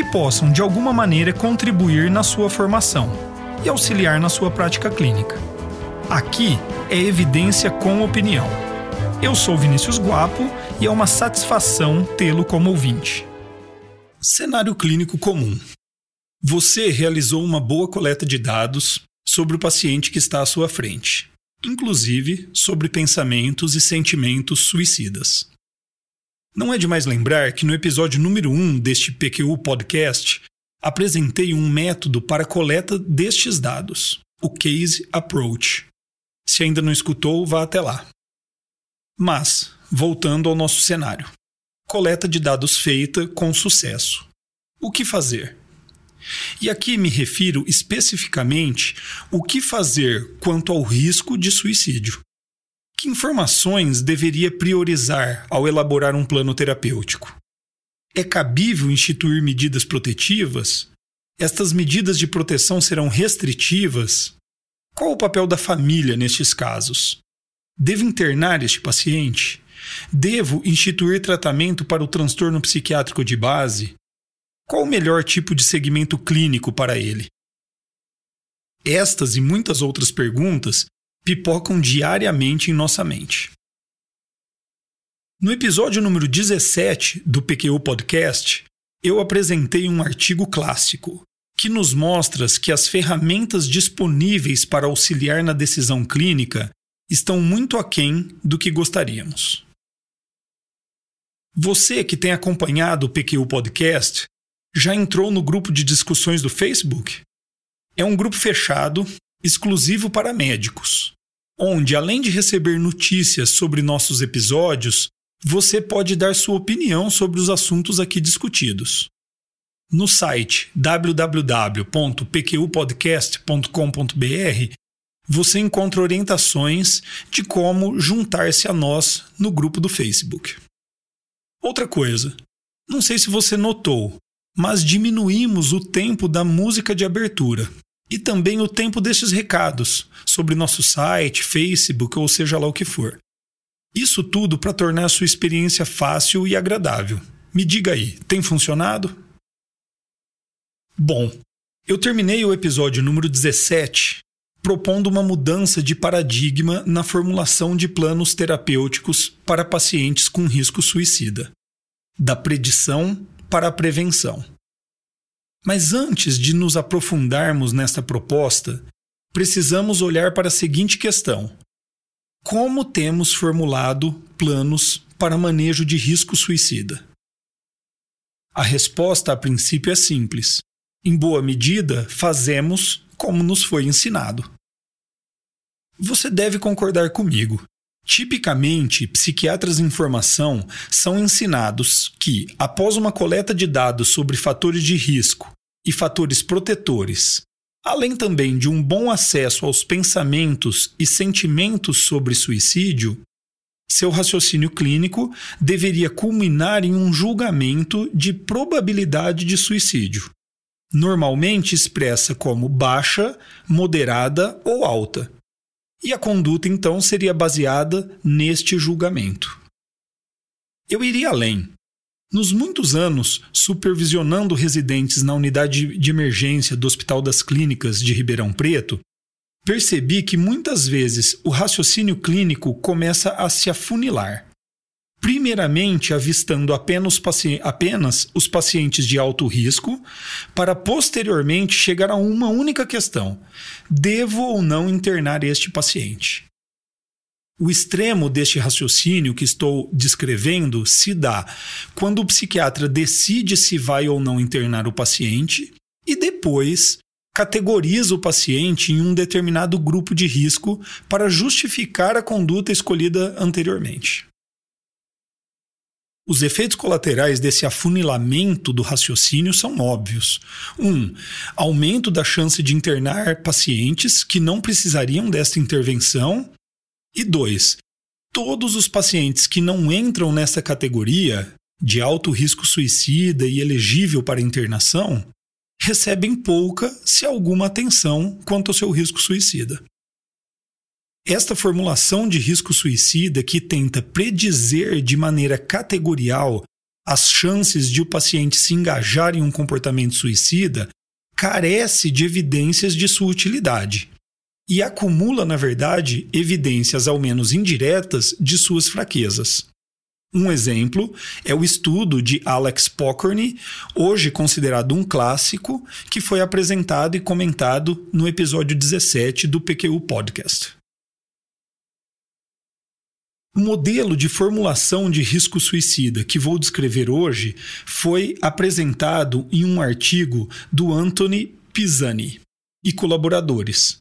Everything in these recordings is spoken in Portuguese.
que possam de alguma maneira contribuir na sua formação e auxiliar na sua prática clínica. Aqui é evidência com opinião. Eu sou Vinícius Guapo e é uma satisfação tê-lo como ouvinte. Cenário clínico comum. Você realizou uma boa coleta de dados sobre o paciente que está à sua frente, inclusive sobre pensamentos e sentimentos suicidas. Não é demais lembrar que no episódio número 1 deste PQU Podcast apresentei um método para coleta destes dados, o Case Approach. Se ainda não escutou, vá até lá. Mas, voltando ao nosso cenário: coleta de dados feita com sucesso. O que fazer? E aqui me refiro especificamente o que fazer quanto ao risco de suicídio. Que informações deveria priorizar ao elaborar um plano terapêutico? É cabível instituir medidas protetivas? Estas medidas de proteção serão restritivas? Qual o papel da família nestes casos? Devo internar este paciente? Devo instituir tratamento para o transtorno psiquiátrico de base? Qual o melhor tipo de segmento clínico para ele? Estas e muitas outras perguntas pipocam diariamente em nossa mente. No episódio número 17 do PQU Podcast, eu apresentei um artigo clássico que nos mostra que as ferramentas disponíveis para auxiliar na decisão clínica estão muito aquém do que gostaríamos. Você que tem acompanhado o PQU Podcast já entrou no grupo de discussões do Facebook? É um grupo fechado exclusivo para médicos, onde, além de receber notícias sobre nossos episódios, você pode dar sua opinião sobre os assuntos aqui discutidos. No site www.pqpodcast.com.br você encontra orientações de como juntar-se a nós no grupo do Facebook. Outra coisa, não sei se você notou, mas diminuímos o tempo da música de abertura e também o tempo destes recados sobre nosso site, Facebook ou seja lá o que for. Isso tudo para tornar a sua experiência fácil e agradável. Me diga aí, tem funcionado? Bom, eu terminei o episódio número 17 propondo uma mudança de paradigma na formulação de planos terapêuticos para pacientes com risco suicida, da predição para a prevenção. Mas antes de nos aprofundarmos nesta proposta, precisamos olhar para a seguinte questão: Como temos formulado planos para manejo de risco suicida? A resposta, a princípio, é simples. Em boa medida, fazemos como nos foi ensinado. Você deve concordar comigo. Tipicamente, psiquiatras em formação são ensinados que, após uma coleta de dados sobre fatores de risco e fatores protetores, além também de um bom acesso aos pensamentos e sentimentos sobre suicídio, seu raciocínio clínico deveria culminar em um julgamento de probabilidade de suicídio, normalmente expressa como baixa, moderada ou alta e a conduta então seria baseada neste julgamento. Eu iria além. Nos muitos anos supervisionando residentes na unidade de emergência do Hospital das Clínicas de Ribeirão Preto, percebi que muitas vezes o raciocínio clínico começa a se afunilar primeiramente avistando apenas, apenas, os pacientes de alto risco, para posteriormente chegar a uma única questão: devo ou não internar este paciente? O extremo deste raciocínio que estou descrevendo se dá quando o psiquiatra decide se vai ou não internar o paciente e depois categoriza o paciente em um determinado grupo de risco para justificar a conduta escolhida anteriormente. Os efeitos colaterais desse afunilamento do raciocínio são óbvios. 1. Um, aumento da chance de internar pacientes que não precisariam desta intervenção. E 2. Todos os pacientes que não entram nessa categoria de alto risco suicida e elegível para internação recebem pouca, se alguma, atenção quanto ao seu risco suicida. Esta formulação de risco suicida, que tenta predizer de maneira categorial as chances de o paciente se engajar em um comportamento suicida, carece de evidências de sua utilidade e acumula, na verdade, evidências, ao menos indiretas, de suas fraquezas. Um exemplo é o estudo de Alex Pokorny, hoje considerado um clássico, que foi apresentado e comentado no episódio 17 do PQU Podcast. O modelo de formulação de risco suicida que vou descrever hoje foi apresentado em um artigo do Anthony Pisani e colaboradores,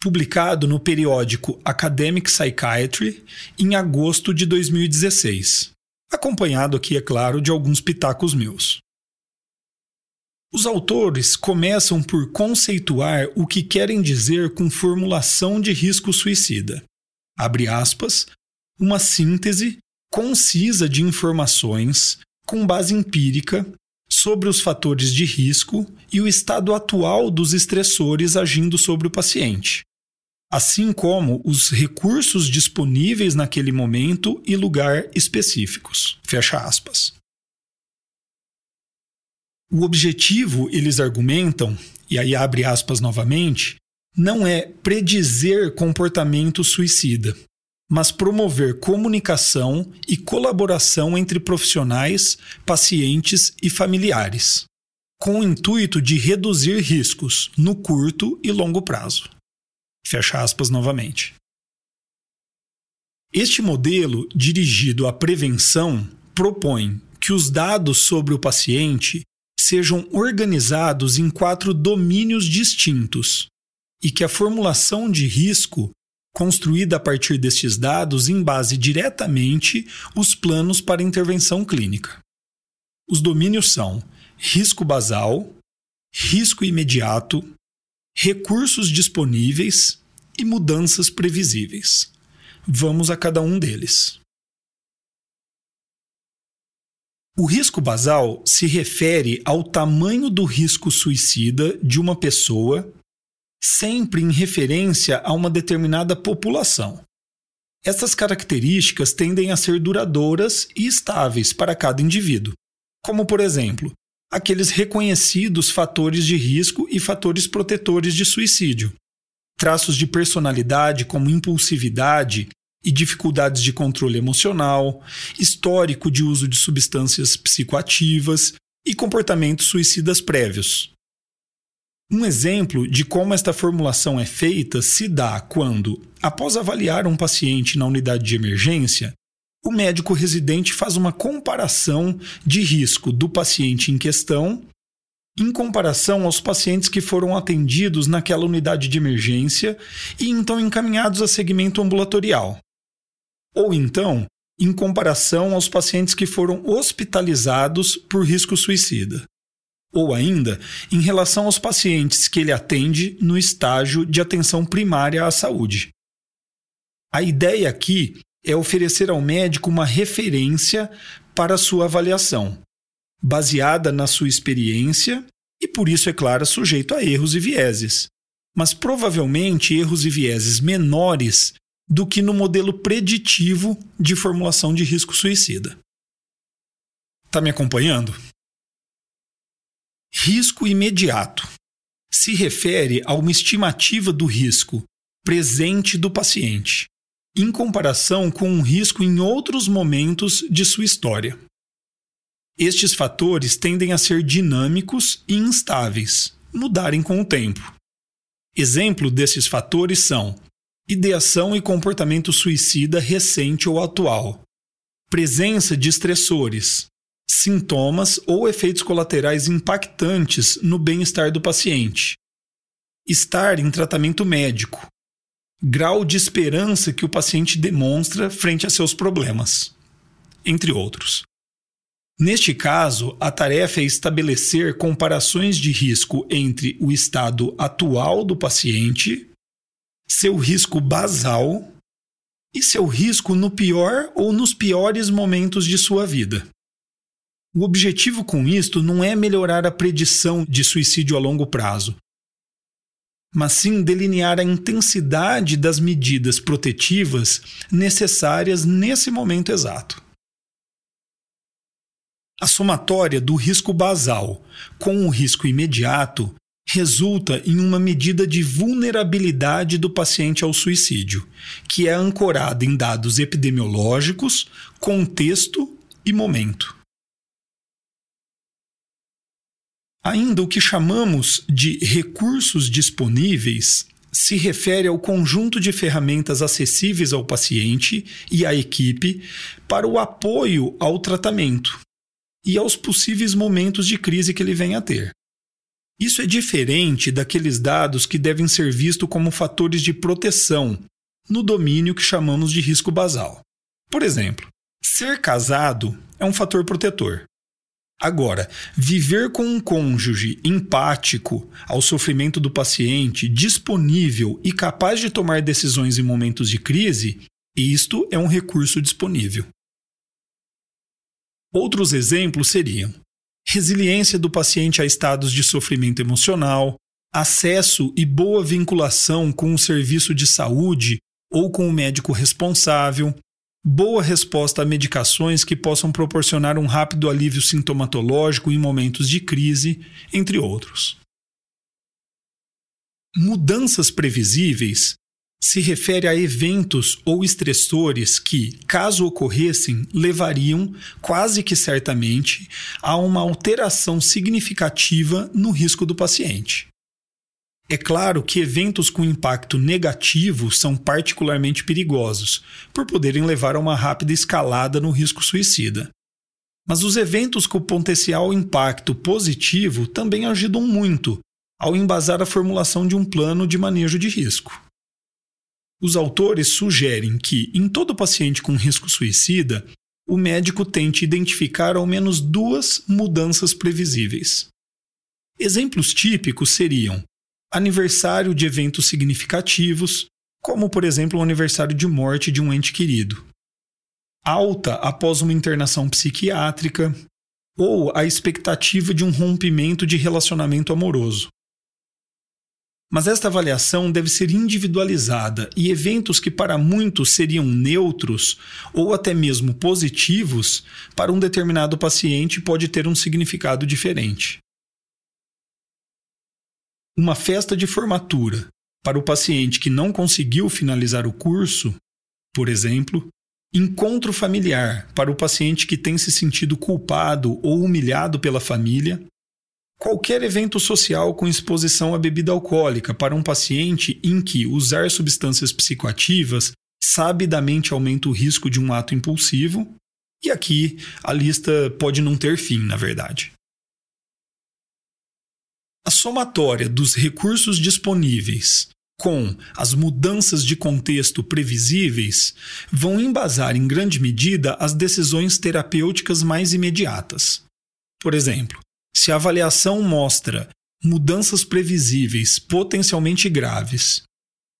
publicado no periódico Academic Psychiatry em agosto de 2016, acompanhado aqui, é claro, de alguns pitacos meus. Os autores começam por conceituar o que querem dizer com formulação de risco suicida. Abre aspas, uma síntese concisa de informações com base empírica sobre os fatores de risco e o estado atual dos estressores agindo sobre o paciente, assim como os recursos disponíveis naquele momento e lugar específicos. Fecha aspas. O objetivo, eles argumentam, e aí abre aspas novamente, não é predizer comportamento suicida, mas promover comunicação e colaboração entre profissionais, pacientes e familiares, com o intuito de reduzir riscos no curto e longo prazo. Fecha aspas novamente. Este modelo, dirigido à prevenção, propõe que os dados sobre o paciente sejam organizados em quatro domínios distintos e que a formulação de risco construída a partir destes dados embase diretamente os planos para intervenção clínica. Os domínios são risco basal, risco imediato, recursos disponíveis e mudanças previsíveis. Vamos a cada um deles. O risco basal se refere ao tamanho do risco suicida de uma pessoa sempre em referência a uma determinada população. Essas características tendem a ser duradouras e estáveis para cada indivíduo, como, por exemplo, aqueles reconhecidos fatores de risco e fatores protetores de suicídio, traços de personalidade como impulsividade e dificuldades de controle emocional, histórico de uso de substâncias psicoativas e comportamentos suicidas prévios. Um exemplo de como esta formulação é feita se dá quando, após avaliar um paciente na unidade de emergência, o médico residente faz uma comparação de risco do paciente em questão em comparação aos pacientes que foram atendidos naquela unidade de emergência e então encaminhados a segmento ambulatorial. Ou então, em comparação aos pacientes que foram hospitalizados por risco suicida ou ainda em relação aos pacientes que ele atende no estágio de atenção primária à saúde. A ideia aqui é oferecer ao médico uma referência para sua avaliação, baseada na sua experiência e, por isso, é claro, sujeito a erros e vieses, mas provavelmente erros e vieses menores do que no modelo preditivo de formulação de risco suicida. Está me acompanhando? Risco imediato se refere a uma estimativa do risco presente do paciente, em comparação com um risco em outros momentos de sua história. Estes fatores tendem a ser dinâmicos e instáveis, mudarem com o tempo. Exemplo desses fatores são ideação e comportamento suicida recente ou atual, presença de estressores, sintomas ou efeitos colaterais impactantes no bem-estar do paciente, estar em tratamento médico, grau de esperança que o paciente demonstra frente a seus problemas, entre outros. Neste caso, a tarefa é estabelecer comparações de risco entre o estado atual do paciente, seu risco basal e seu risco no pior ou nos piores momentos de sua vida. O objetivo com isto não é melhorar a predição de suicídio a longo prazo, mas sim delinear a intensidade das medidas protetivas necessárias nesse momento exato. A somatória do risco basal com o risco imediato resulta em uma medida de vulnerabilidade do paciente ao suicídio, que é ancorada em dados epidemiológicos, contexto e momento. Ainda o que chamamos de recursos disponíveis se refere ao conjunto de ferramentas acessíveis ao paciente e à equipe para o apoio ao tratamento e aos possíveis momentos de crise que ele venha a ter. Isso é diferente daqueles dados que devem ser vistos como fatores de proteção no domínio que chamamos de risco basal. Por exemplo, ser casado é um fator protetor. Agora, viver com um cônjuge empático ao sofrimento do paciente, disponível e capaz de tomar decisões em momentos de crise, isto é um recurso disponível. Outros exemplos seriam resiliência do paciente a estados de sofrimento emocional, acesso e boa vinculação com o serviço de saúde ou com o médico responsável, boa resposta a medicações que possam proporcionar um rápido alívio sintomatológico em momentos de crise, entre outros. Mudanças previsíveis se refere a eventos ou estressores que, caso ocorressem, levariam, quase que certamente, a uma alteração significativa no risco do paciente. É claro que eventos com impacto negativo são particularmente perigosos, por poderem levar a uma rápida escalada no risco suicida. Mas os eventos com potencial impacto positivo também ajudam muito ao embasar a formulação de um plano de manejo de risco. Os autores sugerem que, em todo paciente com risco suicida, o médico tente identificar ao menos duas mudanças previsíveis. Exemplos típicos seriam aniversário de eventos significativos, como por exemplo o aniversário de morte de um ente querido. Alta após uma internação psiquiátrica ou a expectativa de um rompimento de relacionamento amoroso. Mas esta avaliação deve ser individualizada e eventos que para muitos seriam neutros ou até mesmo positivos, para um determinado paciente pode ter um significado diferente uma festa de formatura para o paciente que não conseguiu finalizar o curso, por exemplo, encontro familiar para o paciente que tem se sentido culpado ou humilhado pela família, qualquer evento social com exposição à bebida alcoólica para um paciente em que usar substâncias psicoativas sabidamente aumenta o risco de um ato impulsivo, e aqui a lista pode não ter fim, na verdade. A somatória dos recursos disponíveis com as mudanças de contexto previsíveis vão embasar em grande medida as decisões terapêuticas mais imediatas. Por exemplo, se a avaliação mostra mudanças previsíveis potencialmente graves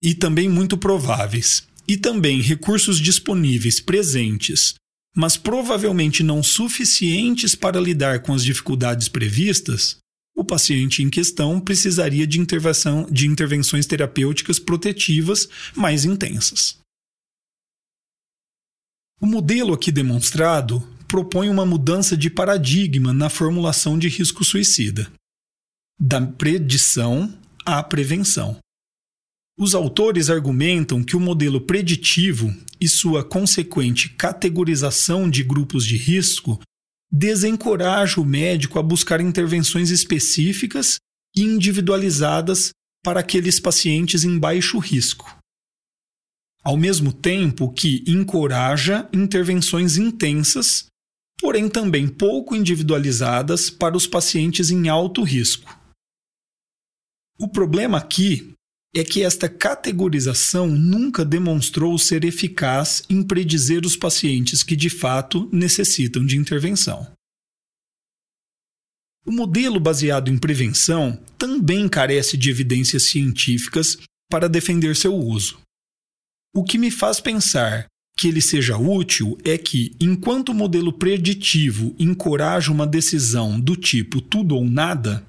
e também muito prováveis, e também recursos disponíveis presentes, mas provavelmente não suficientes para lidar com as dificuldades previstas, o paciente em questão precisaria de, intervenção, de intervenções terapêuticas protetivas mais intensas. O modelo aqui demonstrado propõe uma mudança de paradigma na formulação de risco suicida, da predição à prevenção. Os autores argumentam que o modelo preditivo e sua consequente categorização de grupos de risco desencoraja o médico a buscar intervenções específicas e individualizadas para aqueles pacientes em baixo risco. Ao mesmo tempo que encoraja intervenções intensas, porém também pouco individualizadas para os pacientes em alto risco. O problema aqui é que esta categorização nunca demonstrou ser eficaz em predizer os pacientes que de fato necessitam de intervenção. O modelo baseado em prevenção também carece de evidências científicas para defender seu uso. O que me faz pensar que ele seja útil é que, enquanto o modelo preditivo encoraja uma decisão do tipo tudo ou nada,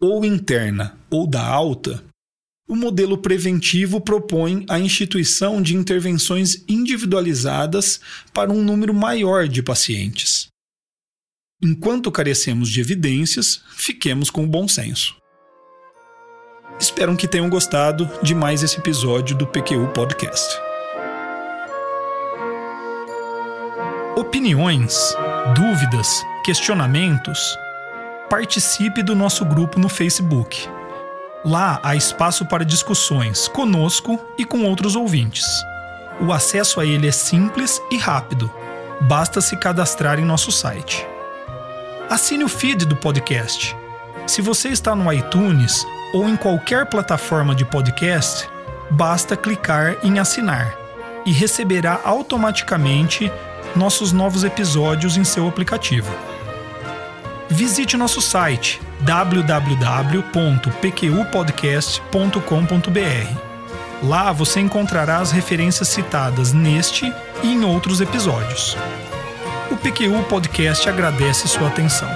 ou interna ou da alta, o modelo preventivo propõe a instituição de intervenções individualizadas para um número maior de pacientes. Enquanto carecemos de evidências, fiquemos com o bom senso. Espero que tenham gostado de mais esse episódio do PQU Podcast. Opiniões, dúvidas, questionamentos? Participe do nosso grupo no Facebook. Lá há espaço para discussões conosco e com outros ouvintes. O acesso a ele é simples e rápido. Basta se cadastrar em nosso site. Assine o feed do podcast. Se você está no iTunes ou em qualquer plataforma de podcast, basta clicar em assinar e receberá automaticamente nossos novos episódios em seu aplicativo. Visite nosso site www.pqpodcast.com.br. Lá você encontrará as referências citadas neste e em outros episódios. O PQU Podcast agradece sua atenção.